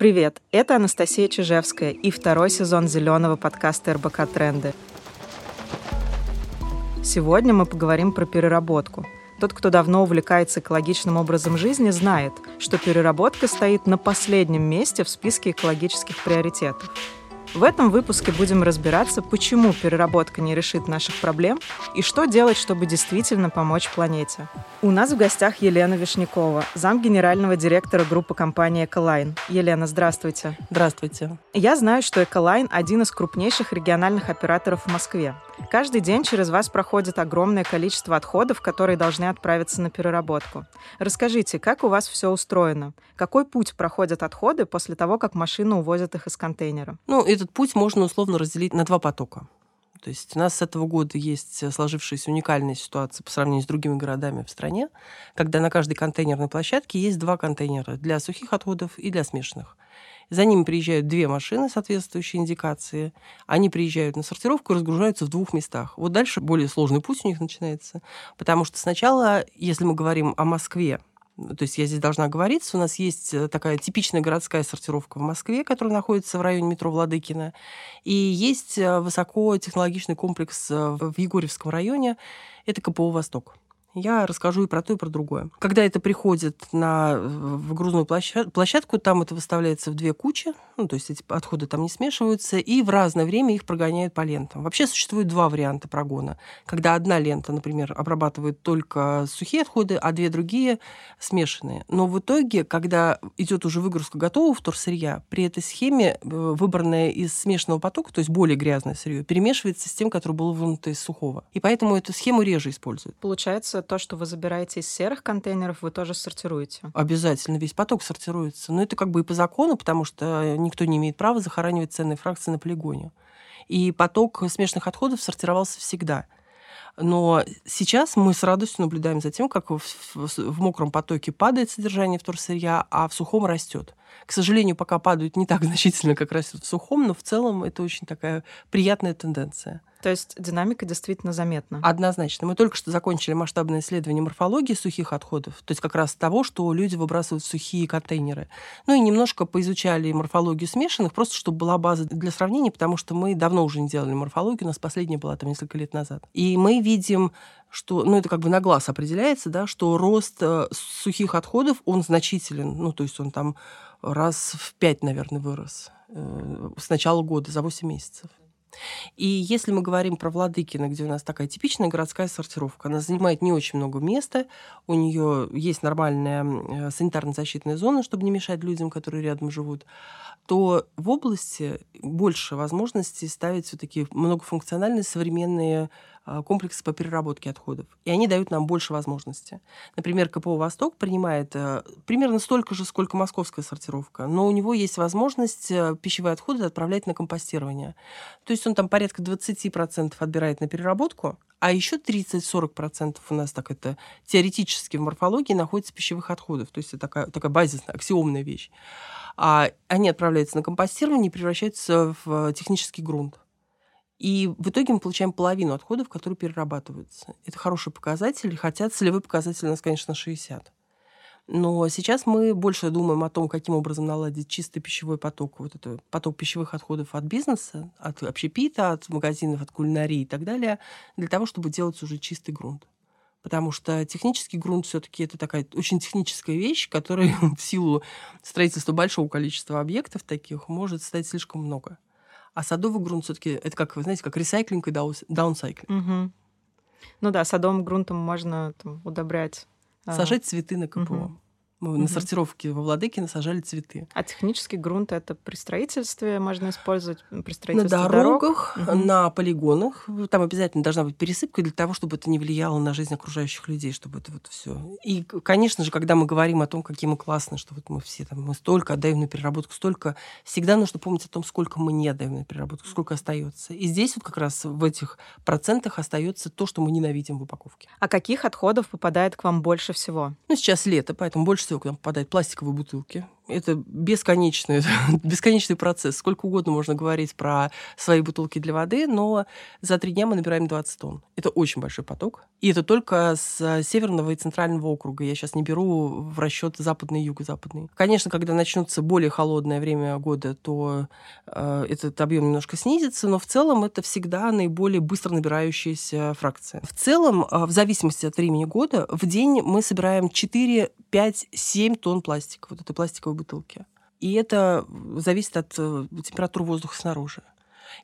Привет, это Анастасия Чижевская и второй сезон зеленого подкаста РБК «Тренды». Сегодня мы поговорим про переработку. Тот, кто давно увлекается экологичным образом жизни, знает, что переработка стоит на последнем месте в списке экологических приоритетов. В этом выпуске будем разбираться, почему переработка не решит наших проблем и что делать, чтобы действительно помочь планете. У нас в гостях Елена Вишнякова, зам генерального директора группы компании «Эколайн». Елена, здравствуйте. Здравствуйте. Я знаю, что «Эколайн» — один из крупнейших региональных операторов в Москве. Каждый день через вас проходит огромное количество отходов, которые должны отправиться на переработку. Расскажите, как у вас все устроено? Какой путь проходят отходы после того, как машина увозит их из контейнера? Ну, этот путь можно условно разделить на два потока. То есть у нас с этого года есть сложившаяся уникальная ситуация по сравнению с другими городами в стране, когда на каждой контейнерной площадке есть два контейнера для сухих отходов и для смешанных. За ними приезжают две машины, соответствующие индикации. Они приезжают на сортировку и разгружаются в двух местах. Вот дальше более сложный путь у них начинается. Потому что сначала, если мы говорим о Москве, то есть я здесь должна говориться, у нас есть э, такая типичная городская сортировка в Москве, которая находится в районе метро Владыкина, и есть э, высокотехнологичный комплекс э, в Егорьевском районе, это КПО «Восток» я расскажу и про то, и про другое. Когда это приходит на в грузную площадку, там это выставляется в две кучи, ну, то есть эти отходы там не смешиваются, и в разное время их прогоняют по лентам. Вообще существует два варианта прогона. Когда одна лента, например, обрабатывает только сухие отходы, а две другие смешанные. Но в итоге, когда идет уже выгрузка готового вторсырья, при этой схеме э, выбранное из смешанного потока, то есть более грязное сырье, перемешивается с тем, которое было вынуто из сухого. И поэтому эту схему реже используют. Получается, то, что вы забираете из серых контейнеров, вы тоже сортируете? Обязательно, весь поток сортируется. Но это как бы и по закону, потому что никто не имеет права захоранивать ценные фракции на полигоне. И поток смешанных отходов сортировался всегда. Но сейчас мы с радостью наблюдаем за тем, как в, в, в мокром потоке падает содержание вторсырья, а в сухом растет. К сожалению, пока падают не так значительно, как растет в сухом, но в целом это очень такая приятная тенденция. То есть динамика действительно заметна. Однозначно. Мы только что закончили масштабное исследование морфологии сухих отходов, то есть как раз того, что люди выбрасывают сухие контейнеры. Ну и немножко поизучали морфологию смешанных, просто чтобы была база для сравнения, потому что мы давно уже не делали морфологию, у нас последняя была там несколько лет назад. И мы видим что, ну, это как бы на глаз определяется, да, что рост э, сухих отходов, он значителен. Ну, то есть он там раз в пять, наверное, вырос э, с начала года, за 8 месяцев. И если мы говорим про Владыкино, где у нас такая типичная городская сортировка, она занимает не очень много места, у нее есть нормальная э, санитарно-защитная зона, чтобы не мешать людям, которые рядом живут, то в области больше возможностей ставить все-таки многофункциональные современные комплексы по переработке отходов. И они дают нам больше возможностей. Например, КПО «Восток» принимает э, примерно столько же, сколько московская сортировка, но у него есть возможность э, пищевые отходы отправлять на компостирование. То есть он там порядка 20% отбирает на переработку, а еще 30-40% у нас так это теоретически в морфологии находится пищевых отходов. То есть это такая, такая базисная, аксиомная вещь. А они отправляются на компостирование и превращаются в технический грунт. И в итоге мы получаем половину отходов, которые перерабатываются. Это хороший показатель, хотя целевой показатель у нас, конечно, 60. Но сейчас мы больше думаем о том, каким образом наладить чистый пищевой поток, вот это поток пищевых отходов от бизнеса, от общепита, от магазинов, от кулинарии и так далее, для того, чтобы делать уже чистый грунт. Потому что технический грунт все-таки это такая очень техническая вещь, которая в силу строительства большого количества объектов таких может стать слишком много. А садовый грунт все-таки это как, вы знаете, как ресайклинг и даунсайклинг. Угу. Ну да, садовым грунтом можно там, удобрять. А, Сажать цветы на КПО. Угу. Мы угу. на сортировке во Владыкино сажали цветы. А технический грунт это при строительстве можно использовать при строительстве на дорогах, дорог? угу. на полигонах. Там обязательно должна быть пересыпка для того, чтобы это не влияло на жизнь окружающих людей, чтобы это вот все. И, конечно же, когда мы говорим о том, какие мы классные, что вот мы все там мы столько отдаем на переработку, столько, всегда нужно помнить о том, сколько мы не отдаем на переработку, сколько остается. И здесь вот как раз в этих процентах остается то, что мы ненавидим в упаковке. А каких отходов попадает к вам больше всего? Ну сейчас лето, поэтому больше всего к нам попадают пластиковые бутылки. Это бесконечный, бесконечный процесс. Сколько угодно можно говорить про свои бутылки для воды, но за три дня мы набираем 20 тонн. Это очень большой поток. И это только с северного и центрального округа. Я сейчас не беру в расчет западный и юго-западный. Конечно, когда начнется более холодное время года, то э, этот объем немножко снизится, но в целом это всегда наиболее быстро набирающаяся фракция. В целом, э, в зависимости от времени года, в день мы собираем 4, 5, 7 тонн пластика, вот этой пластиковой бутылки. И это зависит от э, температуры воздуха снаружи.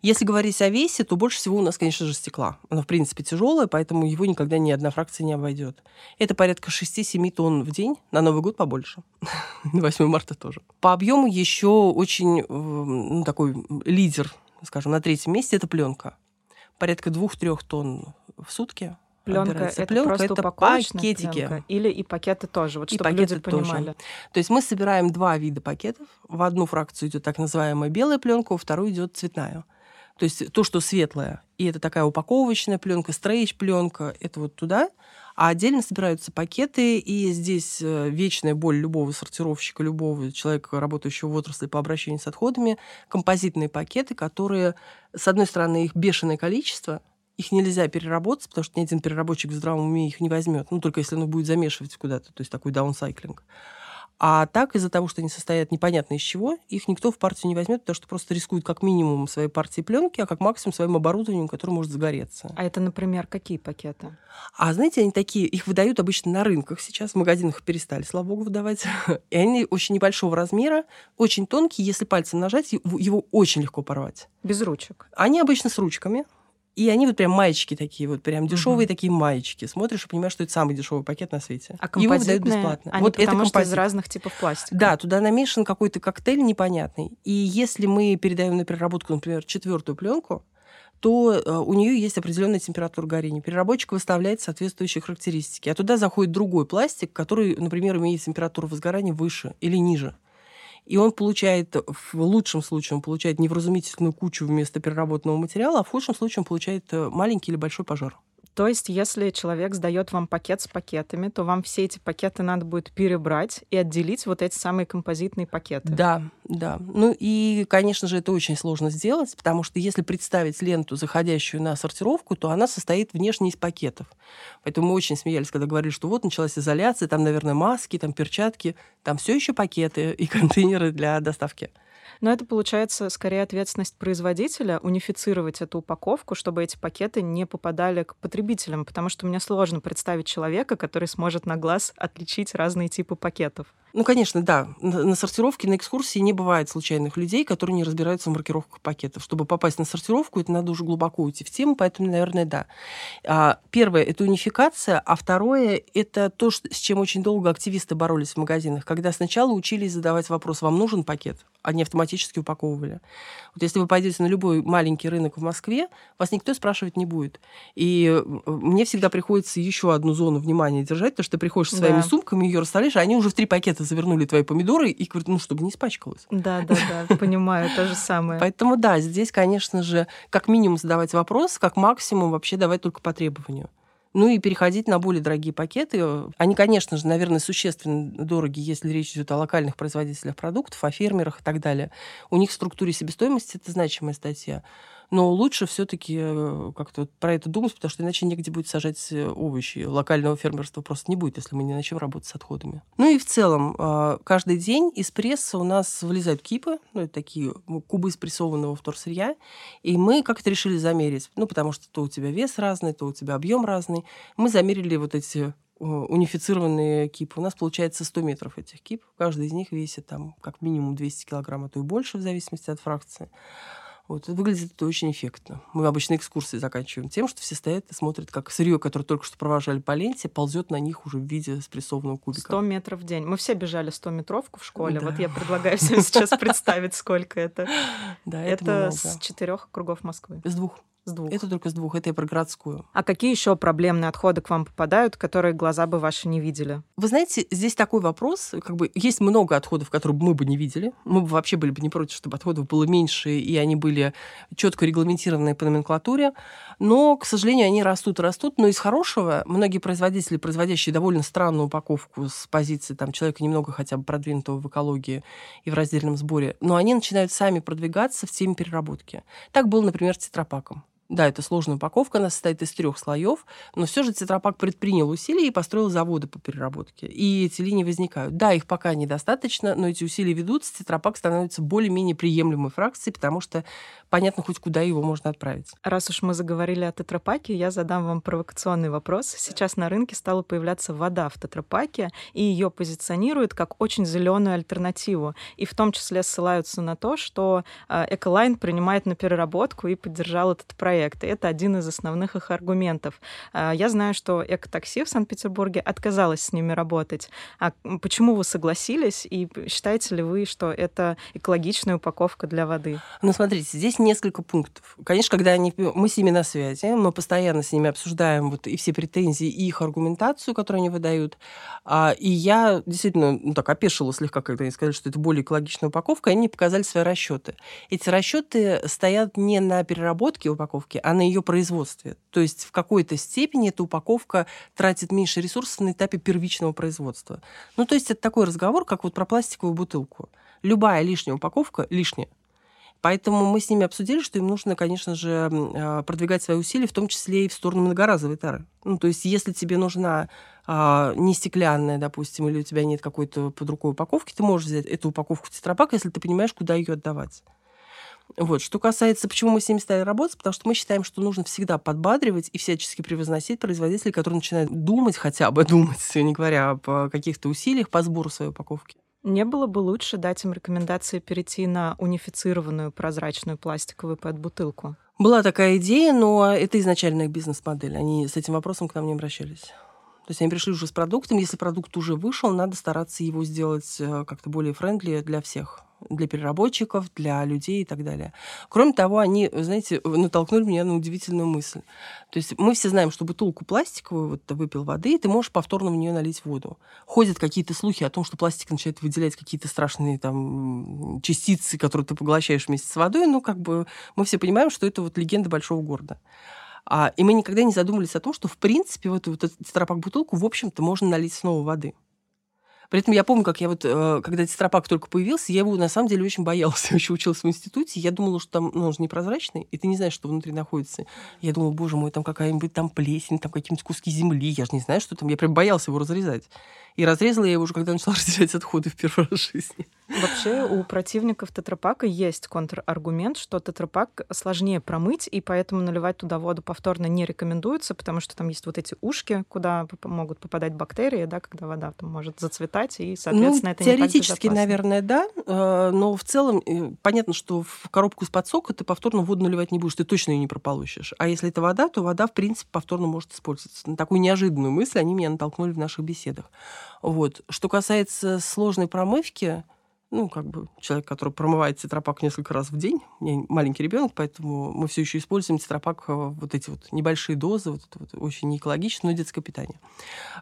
Если говорить о весе, то больше всего у нас, конечно же, стекла. Оно, в принципе, тяжелое, поэтому его никогда ни одна фракция не обойдет. Это порядка 6-7 тонн в день, на Новый год побольше. На 8 марта тоже. По объему еще очень ну, такой лидер, скажем, на третьем месте это пленка. Порядка 2-3 тонн в сутки Пленка это пленка просто это пакетики. Пленка. Или и пакеты тоже, вот и чтобы люди понимали. Тоже. То есть мы собираем два вида пакетов. В одну фракцию идет так называемая белая пленка, во вторую идет цветная. То есть то, что светлое, и это такая упаковочная пленка, стрейч пленка, это вот туда. А отдельно собираются пакеты, и здесь э, вечная боль любого сортировщика, любого человека, работающего в отрасли по обращению с отходами, композитные пакеты, которые, с одной стороны, их бешеное количество, их нельзя переработать, потому что ни один переработчик в здравом уме их не возьмет, ну, только если он будет замешивать куда-то, то есть такой даунсайклинг. А так, из-за того, что они состоят непонятно из чего, их никто в партию не возьмет, потому что просто рискует как минимум своей партией пленки, а как максимум своим оборудованием, которое может загореться. А это, например, какие пакеты? А знаете, они такие, их выдают обычно на рынках сейчас, в магазинах перестали, слава богу, выдавать. И они очень небольшого размера, очень тонкие, если пальцем нажать, его очень легко порвать. Без ручек? Они обычно с ручками, и они вот прям маечки такие, вот прям дешевые угу. такие маечки. Смотришь и понимаешь, что это самый дешевый пакет на свете. А Его выдают бесплатно. Они вот это композит. из разных типов пластика. Да, туда намешан какой-то коктейль непонятный. И если мы передаем на переработку, например, четвертую пленку, то э, у нее есть определенная температура горения. Переработчик выставляет соответствующие характеристики. А туда заходит другой пластик, который, например, имеет температуру возгорания выше или ниже и он получает, в лучшем случае, он получает невразумительную кучу вместо переработанного материала, а в худшем случае он получает э, маленький или большой пожар. То есть, если человек сдает вам пакет с пакетами, то вам все эти пакеты надо будет перебрать и отделить вот эти самые композитные пакеты. Да, да. Ну и, конечно же, это очень сложно сделать, потому что если представить ленту, заходящую на сортировку, то она состоит внешне из пакетов. Поэтому мы очень смеялись, когда говорили, что вот началась изоляция, там, наверное, маски, там перчатки, там все еще пакеты и контейнеры для доставки. Но это получается скорее ответственность производителя унифицировать эту упаковку, чтобы эти пакеты не попадали к потребителям, потому что мне сложно представить человека, который сможет на глаз отличить разные типы пакетов. Ну, конечно, да. На сортировке, на экскурсии не бывает случайных людей, которые не разбираются в маркировках пакетов. Чтобы попасть на сортировку, это надо уже глубоко уйти в тему, поэтому, наверное, да. А, первое – это унификация, а второе – это то, с чем очень долго активисты боролись в магазинах, когда сначала учились задавать вопрос, вам нужен пакет? Они автоматически упаковывали. Вот если вы пойдете на любой маленький рынок в Москве, вас никто спрашивать не будет. И мне всегда приходится еще одну зону внимания держать, потому что ты приходишь со своими да. сумками, ее расставляешь, а они уже в три пакета завернули твои помидоры и говорят, ну, чтобы не испачкалось. Да, да, да, понимаю, то же самое. Поэтому да, здесь, конечно же, как минимум задавать вопрос, как максимум вообще давать только по требованию. Ну и переходить на более дорогие пакеты. Они, конечно же, наверное, существенно дороги, если речь идет о локальных производителях продуктов, о фермерах и так далее. У них в структуре себестоимости это значимая статья. Но лучше все-таки э, как-то про это думать, потому что иначе негде будет сажать э, овощи. Локального фермерства просто не будет, если мы не начнем работать с отходами. Ну и в целом, а, каждый день из пресса у нас вылезают кипы, ну, это такие кубы спрессованного вторсырья, и мы как-то решили замерить. Ну, потому что то у тебя вес разный, то у тебя объем разный. Мы замерили вот эти унифицированные кипы. У нас получается 100 метров этих кип. Каждый из них весит там как минимум 200 килограмм, а то и больше, в зависимости от фракции. Вот, выглядит это очень эффектно. Мы обычно экскурсии заканчиваем тем, что все стоят и смотрят, как сырье, которое только что провожали по ленте, ползет на них уже в виде спрессованного кубика. 100 метров в день. Мы все бежали 100 метровку в школе. Да. Вот я предлагаю всем сейчас представить, сколько это. Да, это с четырех кругов Москвы. С двух. С двух. Это только с двух, это я про городскую. А какие еще проблемные отходы к вам попадают, которые глаза бы ваши не видели? Вы знаете, здесь такой вопрос, как бы есть много отходов, которые мы бы не видели. Мы бы вообще были бы не против, чтобы отходов было меньше, и они были четко регламентированы по номенклатуре. Но, к сожалению, они растут и растут. Но из хорошего многие производители, производящие довольно странную упаковку с позиции там, человека немного хотя бы продвинутого в экологии и в раздельном сборе, но они начинают сами продвигаться в теме переработки. Так было, например, с тетрапаком. Да, это сложная упаковка, она состоит из трех слоев, но все же Тетрапак предпринял усилия и построил заводы по переработке. И эти линии возникают. Да, их пока недостаточно, но эти усилия ведутся, Тетрапак становится более-менее приемлемой фракцией, потому что понятно хоть куда его можно отправить. Раз уж мы заговорили о тетрапаке, я задам вам провокационный вопрос. Сейчас на рынке стала появляться вода в тетрапаке, и ее позиционируют как очень зеленую альтернативу. И в том числе ссылаются на то, что э, Эколайн принимает на переработку и поддержал этот проект проекты. Это один из основных их аргументов. А, я знаю, что экотакси в Санкт-Петербурге отказалась с ними работать. А почему вы согласились и считаете ли вы, что это экологичная упаковка для воды? Ну, смотрите, здесь несколько пунктов. Конечно, когда они, мы с ними на связи, мы постоянно с ними обсуждаем вот и все претензии, и их аргументацию, которую они выдают. А, и я действительно ну, так опешила слегка, когда они сказали, что это более экологичная упаковка, и они показали свои расчеты. Эти расчеты стоят не на переработке упаковки, упаковки, а на ее производстве. То есть в какой-то степени эта упаковка тратит меньше ресурсов на этапе первичного производства. Ну, то есть это такой разговор, как вот про пластиковую бутылку. Любая лишняя упаковка лишняя. Поэтому мы с ними обсудили, что им нужно, конечно же, а, продвигать свои усилия, в том числе и в сторону многоразовой тары. Ну, то есть, если тебе нужна а, не стеклянная, допустим, или у тебя нет какой-то под рукой упаковки, ты можешь взять эту упаковку тетрапак, если ты понимаешь, куда ее отдавать. Вот. Что касается, почему мы с ними стали работать, потому что мы считаем, что нужно всегда подбадривать и всячески превозносить производителей, которые начинают думать, хотя бы думать, не говоря о каких-то усилиях по сбору своей упаковки. Не было бы лучше дать им рекомендации перейти на унифицированную прозрачную пластиковую PET-бутылку? Была такая идея, но это изначальная бизнес-модель. Они с этим вопросом к нам не обращались. То есть они пришли уже с продуктом. Если продукт уже вышел, надо стараться его сделать э, как-то более френдли для всех для переработчиков, для людей и так далее. Кроме того, они, знаете, натолкнули меня на удивительную мысль. То есть мы все знаем, что бутылку пластиковую, вот ты выпил воды, и ты можешь повторно в нее налить воду. Ходят какие-то слухи о том, что пластик начинает выделять какие-то страшные там частицы, которые ты поглощаешь вместе с водой. Ну, как бы мы все понимаем, что это вот легенда большого города. А, и мы никогда не задумывались о том, что, в принципе, в эту вот тетрапак-бутылку, в общем-то, можно налить снова воды. При этом я помню, как я вот, э, когда тетрапак только появился, я его на самом деле очень боялся. Я еще училась в институте, я думала, что там, ну, он же непрозрачный, и ты не знаешь, что внутри находится. Я думала, боже мой, там какая-нибудь там плесень, там какие-нибудь куски земли, я же не знаю, что там. Я прям боялся его разрезать. И разрезала я его уже, когда начала разделять отходы в первый раз в жизни. Вообще у противников тетрапака есть контраргумент, что тетрапак сложнее промыть, и поэтому наливать туда воду повторно не рекомендуется, потому что там есть вот эти ушки, куда могут попадать бактерии, да, когда вода там может зацветать, и, соответственно, ну, это теоретически, не так наверное, да, э, но в целом э, понятно, что в коробку из-под сока ты повторно воду наливать не будешь, ты точно ее не прополощешь. А если это вода, то вода, в принципе, повторно может использоваться. На такую неожиданную мысль они меня натолкнули в наших беседах. Вот. Что касается сложной промывки, ну, как бы человек, который промывает тетрапак несколько раз в день. У меня маленький ребенок, поэтому мы все еще используем тетрапак, э, вот эти вот небольшие дозы, вот это вот очень неэкологично, но детское питание.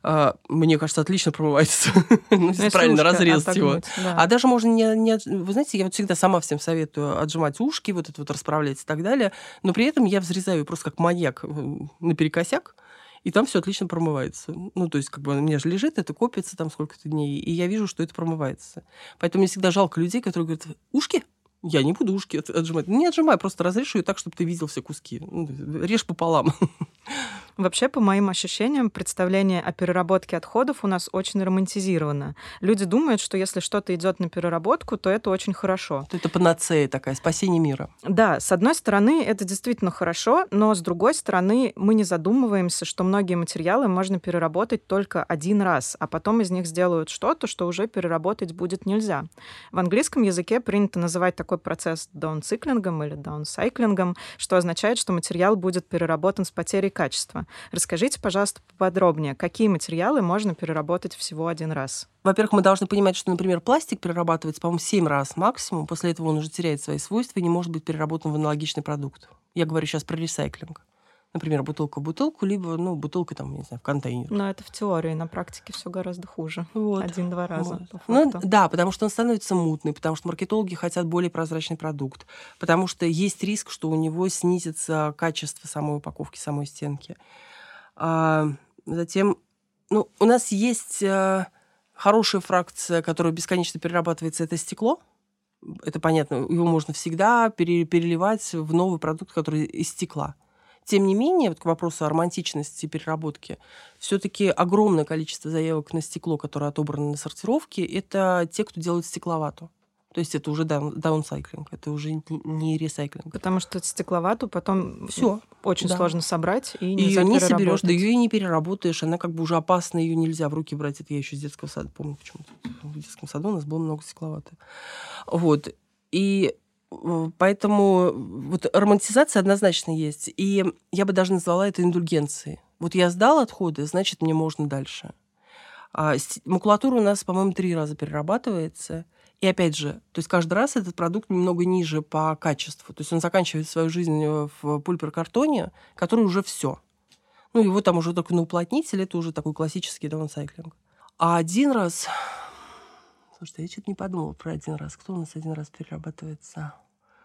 А, мне кажется, отлично промывается, ну, если правильно разрезать его. А даже можно не, не... Вы знаете, я вот всегда сама всем советую отжимать ушки, вот это вот расправлять и так далее, но при этом я взрезаю просто как маньяк э, наперекосяк, и там все отлично промывается. Ну, то есть, как бы у меня же лежит, это копится там сколько-то дней, и я вижу, что это промывается. Поэтому мне всегда жалко людей, которые говорят, ушки? Я не буду ушки отжимать. Не отжимай, просто разрежу ее так, чтобы ты видел все куски. Ну, режь пополам. Вообще, по моим ощущениям, представление о переработке отходов у нас очень романтизировано. Люди думают, что если что-то идет на переработку, то это очень хорошо. Это панацея такая, спасение мира. Да, с одной стороны, это действительно хорошо, но с другой стороны, мы не задумываемся, что многие материалы можно переработать только один раз, а потом из них сделают что-то, что уже переработать будет нельзя. В английском языке принято называть такой процесс даунциклингом или даунсайклингом, что означает, что материал будет переработан с потерей качества. Расскажите, пожалуйста, поподробнее, какие материалы можно переработать всего один раз? Во-первых, мы должны понимать, что, например, пластик перерабатывается, по-моему, 7 раз максимум. После этого он уже теряет свои свойства и не может быть переработан в аналогичный продукт. Я говорю сейчас про ресайклинг. Например, бутылка в бутылку, либо, ну, бутылка там, не знаю, в контейнер. Но это в теории, на практике все гораздо хуже. Вот. Один-два раза. Вот. Ну, да, потому что он становится мутный, потому что маркетологи хотят более прозрачный продукт, потому что есть риск, что у него снизится качество самой упаковки, самой стенки. А, затем, ну, у нас есть а, хорошая фракция, которая бесконечно перерабатывается, это стекло. Это понятно, его можно всегда переливать в новый продукт, который из стекла. Тем не менее, вот к вопросу о романтичности переработки, все-таки огромное количество заявок на стекло, которые отобраны на сортировке, это те, кто делает стекловату. То есть это уже даунсайклинг, это уже не ресайклинг. Потому что стекловату потом все очень да. сложно собрать и ее не соберешь, да ее и не переработаешь, она как бы уже опасна, ее нельзя в руки брать. Это я еще с детского сада помню, почему в детском саду у нас было много стекловаты. Вот. И Поэтому вот романтизация однозначно есть. И я бы даже назвала это индульгенцией. Вот я сдал отходы, значит, мне можно дальше. А макулатура у нас, по-моему, три раза перерабатывается. И опять же, то есть каждый раз этот продукт немного ниже по качеству. То есть он заканчивает свою жизнь в пульпер-картоне, который уже все. Ну, его там уже только на уплотнитель, это уже такой классический даунсайклинг. А один раз... Слушайте, я что-то не подумала про один раз. Кто у нас один раз перерабатывается?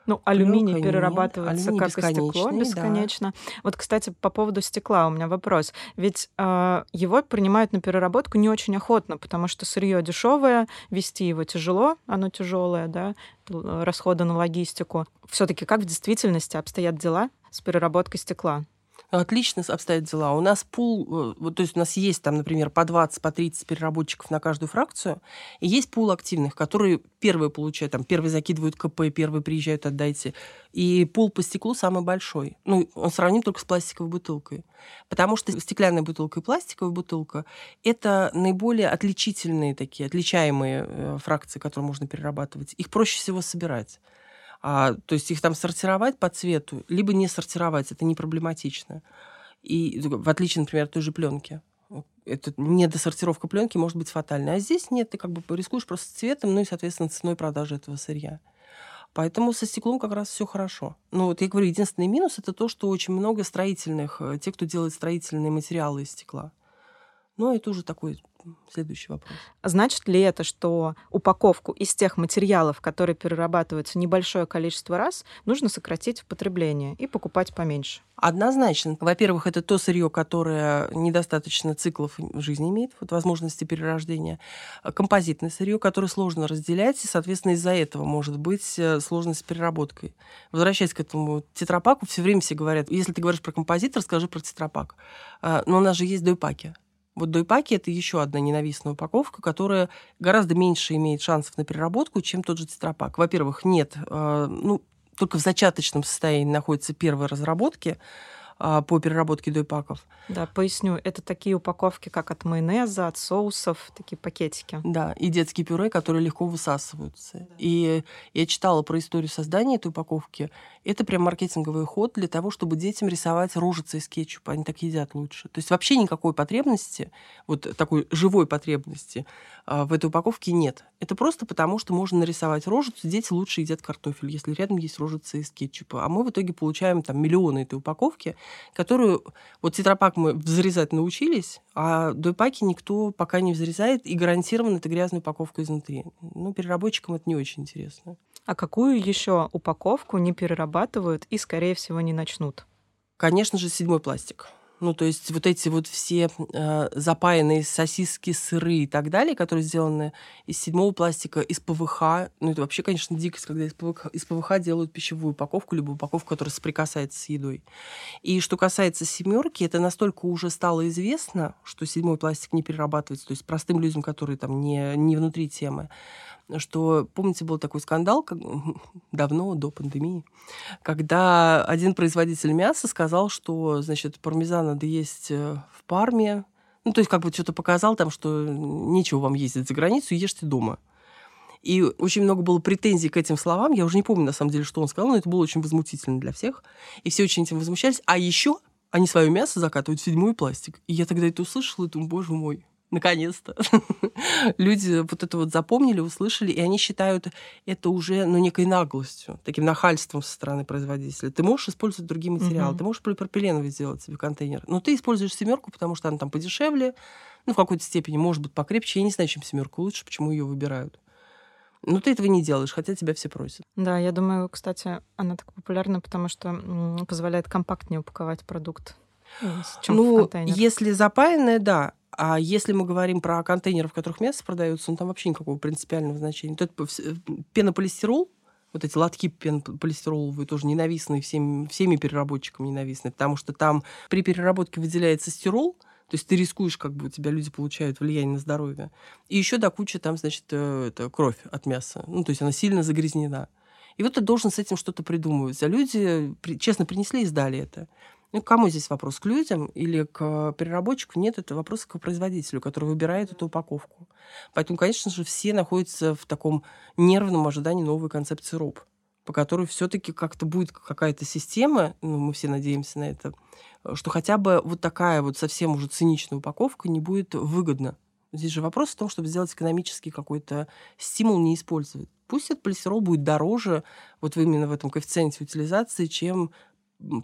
Ну, алюминий Клёк, перерабатывается алюминий как и стекло бесконечно. Да. Вот, кстати, по поводу стекла у меня вопрос. Ведь э, его принимают на переработку не очень охотно, потому что сырье дешевое, вести его тяжело, оно тяжелое, да, расходы на логистику. Все-таки как в действительности обстоят дела с переработкой стекла? Отлично обстоят дела. У нас пул, э, то есть у нас есть там, например, по 20, по 30 переработчиков на каждую фракцию, и есть пул активных, которые первые получают, там, первые закидывают КП, первые приезжают, отдайте. И пул по стеклу самый большой. Ну, он сравним только с пластиковой бутылкой. Потому что стеклянная бутылка и пластиковая бутылка – это наиболее отличительные такие, отличаемые э, фракции, которые можно перерабатывать. Их проще всего собирать. А, то есть их там сортировать по цвету, либо не сортировать, это не проблематично. И в отличие, например, от той же пленки. Это недосортировка пленки может быть фатальной. А здесь нет, ты как бы рискуешь просто цветом, ну и, соответственно, ценой продажи этого сырья. Поэтому со стеклом как раз все хорошо. Ну вот я говорю, единственный минус это то, что очень много строительных, э, те, кто делает строительные материалы из стекла. Но это уже такой следующий вопрос. Значит ли это, что упаковку из тех материалов, которые перерабатываются небольшое количество раз, нужно сократить в потреблении и покупать поменьше? Однозначно. Во-первых, это то сырье, которое недостаточно циклов жизни имеет, вот возможности перерождения. Композитное сырье, которое сложно разделять, и, соответственно, из-за этого может быть э, сложность с переработкой. Возвращаясь к этому тетрапаку, все время все говорят, если ты говоришь про композит, расскажи про тетрапак. А, но у нас же есть дойпаки. Вот дойпаки – это еще одна ненавистная упаковка, которая гораздо меньше имеет шансов на переработку, чем тот же тетрапак. Во-первых, нет, э, ну, только в зачаточном состоянии находятся первые разработки, по переработке дойпаков. Да, поясню. Это такие упаковки, как от майонеза, от соусов, такие пакетики. Да, и детские пюре, которые легко высасываются. Да. И я читала про историю создания этой упаковки. Это прям маркетинговый ход для того, чтобы детям рисовать рожицы из кетчупа. Они так едят лучше. То есть вообще никакой потребности, вот такой живой потребности а, в этой упаковке нет. Это просто потому, что можно нарисовать рожицу, дети лучше едят картофель, если рядом есть рожица из кетчупа. А мы в итоге получаем там миллионы этой упаковки, которую вот тетрапак мы взрезать научились, а дойпаки никто пока не взрезает, и гарантированно это грязная упаковка изнутри. Ну, переработчикам это не очень интересно. А какую еще упаковку не перерабатывают и, скорее всего, не начнут? Конечно же, седьмой пластик. Ну, то есть вот эти вот все э, запаянные сосиски, сыры и так далее, которые сделаны из седьмого пластика, из ПВХ. Ну, это вообще, конечно, дикость, когда из ПВХ, из ПВХ делают пищевую упаковку, либо упаковку, которая соприкасается с едой. И что касается семерки, это настолько уже стало известно, что седьмой пластик не перерабатывается, то есть простым людям, которые там не, не внутри темы, что, помните, был такой скандал как, давно, до пандемии, когда один производитель мяса сказал, что, значит, пармезан надо есть э, в Парме. Ну, то есть как бы что-то показал там, что нечего вам ездить за границу, ешьте дома. И очень много было претензий к этим словам. Я уже не помню, на самом деле, что он сказал, но это было очень возмутительно для всех. И все очень этим возмущались. А еще они свое мясо закатывают в седьмой пластик. И я тогда это услышала и думаю, боже мой, наконец-то. Люди вот это вот запомнили, услышали, и они считают это уже ну, некой наглостью, таким нахальством со стороны производителя. Ты можешь использовать другие материалы, угу. ты можешь полипропиленовый сделать себе контейнер, но ты используешь семерку, потому что она там подешевле, ну, в какой-то степени, может быть, покрепче. Я не знаю, чем семерку лучше, почему ее выбирают. Но ты этого не делаешь, хотя тебя все просят. Да, я думаю, кстати, она так популярна, потому что позволяет компактнее упаковать продукт. Ну, чем ну, если запаянная, да. А если мы говорим про контейнеры, в которых мясо продается, ну там вообще никакого принципиального значения. То это пенополистирол, вот эти лотки пенополистироловые тоже ненавистные всеми, всеми переработчиками ненавистные, потому что там при переработке выделяется стирол, то есть ты рискуешь, как бы у тебя люди получают влияние на здоровье. И еще до кучи там, значит, э, это кровь от мяса. Ну, то есть она сильно загрязнена. И вот ты должен с этим что-то придумывать. А люди честно принесли и сдали это. Ну, кому здесь вопрос? К людям или к переработчику? Нет, это вопрос к производителю, который выбирает эту упаковку. Поэтому, конечно же, все находятся в таком нервном ожидании новой концепции РОП, по которой все-таки как-то будет какая-то система, ну, мы все надеемся на это, что хотя бы вот такая вот совсем уже циничная упаковка не будет выгодна. Здесь же вопрос в том, чтобы сделать экономический какой-то стимул не использовать. Пусть этот полистирол будет дороже вот именно в этом коэффициенте утилизации, чем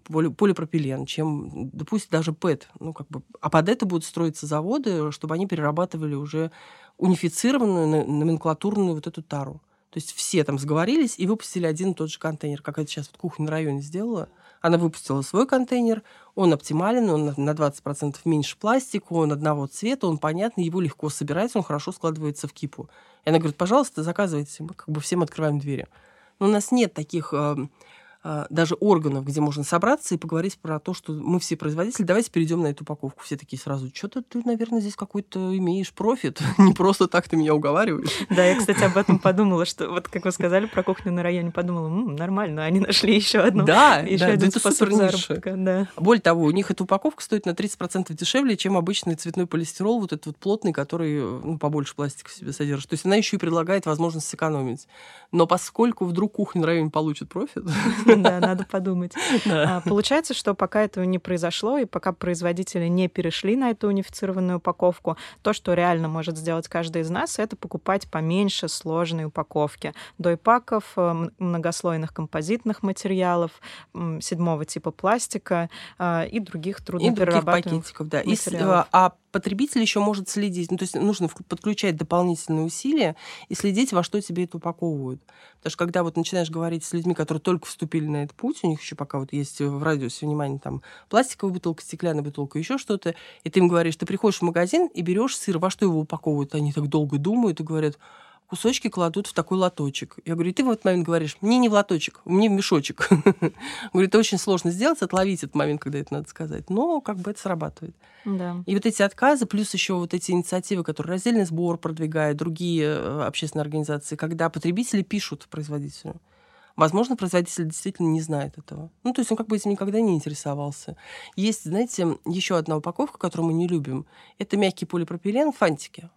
поли, полипропилен, чем, да пусть даже ПЭТ. Ну, как бы, а под это будут строиться заводы, чтобы они перерабатывали уже унифицированную номенклатурную вот эту тару. То есть все там сговорились и выпустили один и тот же контейнер, как это сейчас вот кухня на районе сделала. Она выпустила свой контейнер, он оптимален, он на 20% меньше пластика, он одного цвета, он понятный, его легко собирать, он хорошо складывается в кипу. И она говорит, пожалуйста, заказывайте, мы как бы всем открываем двери. Но у нас нет таких эм, даже органов, где можно собраться и поговорить про то, что мы все производители, давайте перейдем на эту упаковку. Все такие сразу, что-то ты, наверное, здесь какой-то имеешь профит, не просто так ты меня уговариваешь. Да, я, кстати, об этом подумала, что вот как вы сказали про кухню на районе, подумала, М, нормально, они нашли еще одну. Да, еще да, один это заработка. Да. Более того, у них эта упаковка стоит на 30% дешевле, чем обычный цветной полистирол, вот этот вот плотный, который ну, побольше пластика в себе содержит. То есть она еще и предлагает возможность сэкономить. Но поскольку вдруг кухня на районе получит профит, Да, надо подумать. А, получается, что пока этого не произошло, и пока производители не перешли на эту унифицированную упаковку, то, что реально может сделать каждый из нас, это покупать поменьше сложные упаковки. Дойпаков, э, многослойных композитных материалов, седьмого типа пластика э, и других трудноперерабатываемых пакетиков, да. И, а потребитель еще может следить, ну, то есть нужно подключать дополнительные усилия и следить, во что тебе это упаковывают. Потому что когда вот начинаешь говорить с людьми, которые только вступили на этот путь, у них еще пока вот есть в радиусе внимания там пластиковая бутылка, стеклянная бутылка, еще что-то, и ты им говоришь, ты приходишь в магазин и берешь сыр, во что его упаковывают? Они так долго думают и говорят, кусочки кладут в такой лоточек. Я говорю, и ты в этот момент говоришь, мне не в лоточек, мне в мешочек. Говорю, это очень сложно сделать, отловить этот момент, когда это надо сказать. Но как бы это срабатывает. Да. И вот эти отказы, плюс еще вот эти инициативы, которые раздельный сбор продвигают, другие э, общественные организации, когда потребители пишут производителю. Возможно, производитель действительно не знает этого. Ну, то есть он как бы этим никогда не интересовался. Есть, знаете, еще одна упаковка, которую мы не любим. Это мягкий полипропилен, фантики.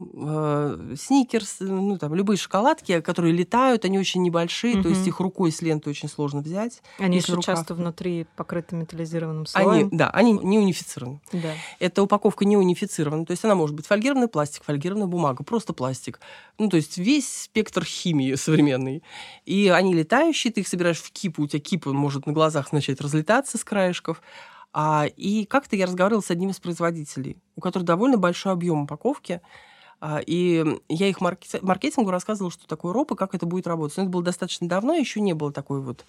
Э, сникерс, ну там любые шоколадки, которые летают, они очень небольшие, угу. то есть их рукой с лентой очень сложно взять. Они еще рукав... часто внутри покрыты металлизированным слоем. Они, да, они не унифицированы. Да. Эта упаковка не унифицирована, то есть она может быть фольгированный пластик, фольгированная бумага, просто пластик. Ну то есть весь спектр химии современный. И они летающие, ты их собираешь в кипу, у тебя кип может на глазах начать разлетаться с краешков. А, и как-то я разговаривала с одним из производителей, у которого довольно большой объем упаковки. А, и я их маркетингу рассказывала, что такое РОП и как это будет работать. Но это было достаточно давно, еще не было такой вот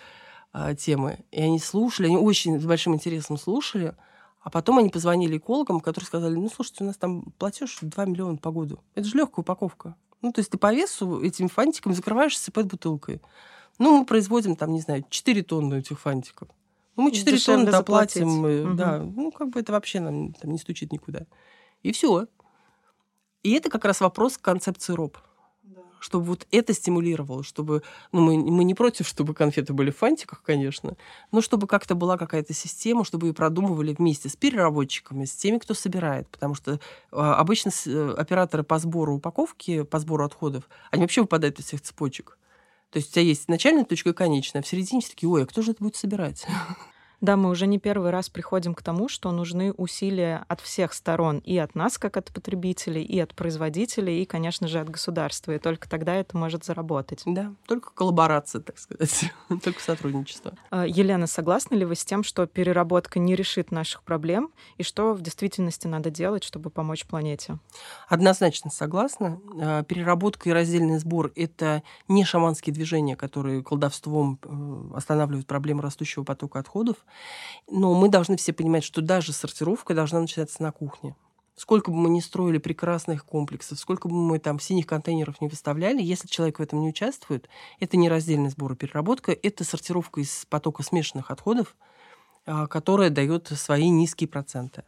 а, темы. И они слушали, они очень с большим интересом слушали. А потом они позвонили экологам, которые сказали, ну, слушайте, у нас там платеж 2 миллиона по году. Это же легкая упаковка. Ну, то есть ты по весу этими фантиками закрываешься под бутылкой. Ну, мы производим там, не знаю, 4 тонны этих фантиков. Ну, мы 4 тонны доплатим. Угу. Да, ну, как бы это вообще нам там не стучит никуда. И все. И это как раз вопрос концепции РОП. Чтобы вот это стимулировало, чтобы... Ну, мы, мы не против, чтобы конфеты были в фантиках, конечно, но чтобы как-то была какая-то система, чтобы ее продумывали вместе с переработчиками, с теми, кто собирает. Потому что э, обычно э, операторы по сбору упаковки, по сбору отходов, они вообще выпадают из всех цепочек. То есть у тебя есть начальная точка и конечная, а в середине все такие, ой, а кто же это будет собирать? Да, мы уже не первый раз приходим к тому, что нужны усилия от всех сторон, и от нас, как от потребителей, и от производителей, и, конечно же, от государства. И только тогда это может заработать. Да, только коллаборация, так сказать, только сотрудничество. А, Елена, согласны ли вы с тем, что переработка не решит наших проблем, и что в действительности надо делать, чтобы помочь планете? Однозначно согласна. А, переработка и раздельный сбор — это не шаманские движения, которые колдовством э, останавливают проблему растущего потока отходов. Но мы должны все понимать, что даже сортировка должна начинаться на кухне. Сколько бы мы ни строили прекрасных комплексов, сколько бы мы там синих контейнеров не выставляли, если человек в этом не участвует, это не раздельный сбор и переработка, это сортировка из потока смешанных отходов, а, которая дает свои низкие проценты.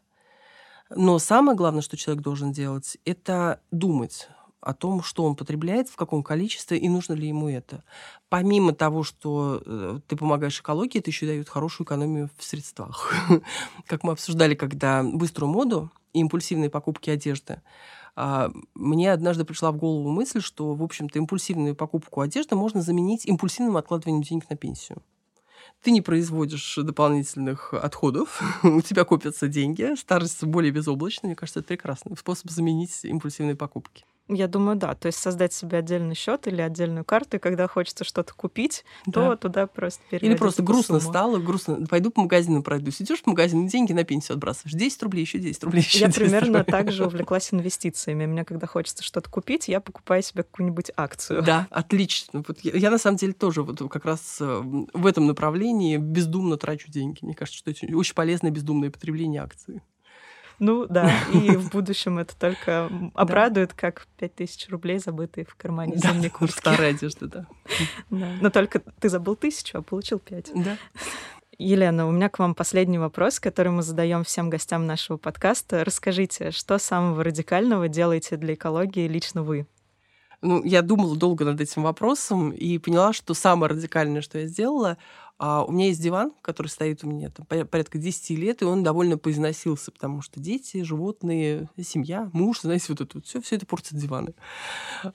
Но самое главное, что человек должен делать, это думать о том, что он потребляет, в каком количестве и нужно ли ему это. Помимо того, что э, ты помогаешь экологии, это еще дает хорошую экономию в средствах. Как мы обсуждали, когда быструю моду и импульсивные покупки одежды, а, мне однажды пришла в голову мысль, что, в общем-то, импульсивную покупку одежды можно заменить импульсивным откладыванием денег на пенсию ты не производишь дополнительных отходов, у тебя копятся деньги, старость более безоблачная. Мне кажется, это прекрасный способ заменить импульсивные покупки. Я думаю, да. То есть создать себе отдельный счет или отдельную карту, и когда хочется что-то купить, да. то туда просто переводить. Или просто грустно сумму. стало, грустно. Пойду по магазину пройдусь. Идешь в магазин, деньги на пенсию отбрасываешь. 10 рублей, еще 10 рублей, еще Я примерно рублей. так же увлеклась инвестициями. Мне, когда хочется что-то купить, я покупаю себе какую-нибудь акцию. Да, отлично. Вот я, я на самом деле тоже вот как раз э, в этом направлении бездумно трачу деньги. Мне кажется, что это очень полезное бездумное потребление акций. Ну да, и в будущем это только обрадует, как 5000 рублей, забытые в кармане зимней куртки. Старая одежда, да. Но только ты забыл тысячу, а получил пять. Да. Елена, у меня к вам последний вопрос, который мы задаем всем гостям нашего подкаста. Расскажите, что самого радикального делаете для экологии лично вы? Ну, я думала долго над этим вопросом и поняла, что самое радикальное, что я сделала, а у меня есть диван, который стоит у меня там порядка 10 лет, и он довольно поизносился, потому что дети, животные, семья, муж, знаете, вот это вот все, все это портит диваны.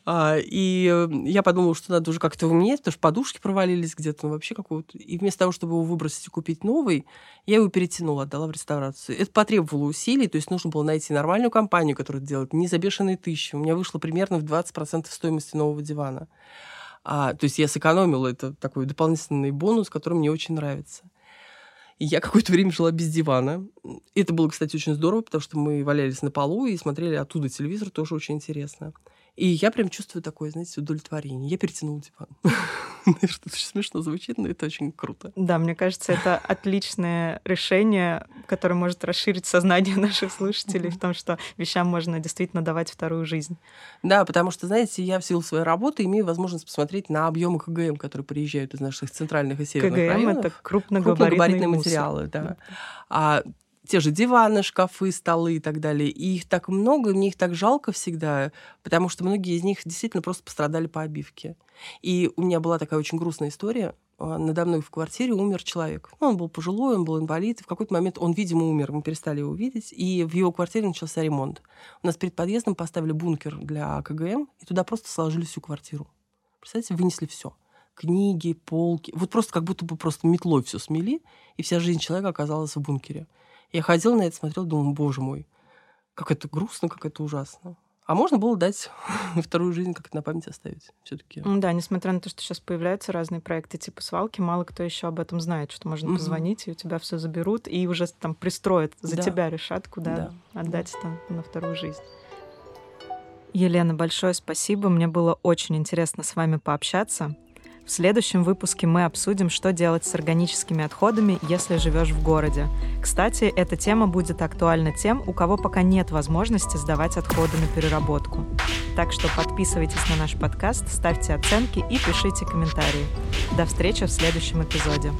А, и э, я подумала, что надо уже как-то уменять, потому что подушки провалились где-то, ну вообще какого-то. И вместо того, чтобы его выбросить и купить новый, я его перетянула, отдала в реставрацию. Это потребовало усилий, то есть нужно было найти нормальную компанию, которая делает, не за бешеные тысячи. У меня вышло примерно в 20% стоимости нового дивана. А, то есть я сэкономила это такой дополнительный бонус, который мне очень нравится. И я какое-то время жила без дивана. Это было, кстати, очень здорово, потому что мы валялись на полу и смотрели оттуда телевизор, тоже очень интересно. И я прям чувствую такое, знаете, удовлетворение. Я перетянула диван. Что-то очень смешно звучит, но это очень круто. Да, мне кажется, это отличное решение, которое может расширить сознание наших слушателей в том, что вещам можно действительно давать вторую жизнь. Да, потому что, знаете, я в силу своей работы имею возможность посмотреть на объемы КГМ, которые приезжают из наших центральных и северных КГМ районов. КГМ — это крупногабаритные, крупногабаритные материалы, да. А те же диваны, шкафы, столы и так далее. И их так много, мне их так жалко всегда, потому что многие из них действительно просто пострадали по обивке. И у меня была такая очень грустная история. А, надо мной в квартире умер человек. Ну, он был пожилой, он был инвалид. И в какой-то момент он, видимо, умер. Мы перестали его видеть. И в его квартире начался ремонт. У нас перед подъездом поставили бункер для КГМ, и туда просто сложили всю квартиру. Представляете, вынесли все книги, полки. Вот просто как будто бы просто метлой все смели, и вся жизнь человека оказалась в бункере. Я ходила на это, смотрела, думала, боже мой, как это грустно, как это ужасно. А можно было дать вторую жизнь, как это на память оставить все-таки. Да, несмотря на то, что сейчас появляются разные проекты типа свалки, мало кто еще об этом знает, что можно mm-hmm. позвонить, и у тебя все заберут, и уже там пристроят, за да. тебя решат, куда да. отдать да. это на вторую жизнь. Елена, большое спасибо. Мне было очень интересно с вами пообщаться. В следующем выпуске мы обсудим, что делать с органическими отходами, если живешь в городе. Кстати, эта тема будет актуальна тем, у кого пока нет возможности сдавать отходы на переработку. Так что подписывайтесь на наш подкаст, ставьте оценки и пишите комментарии. До встречи в следующем эпизоде.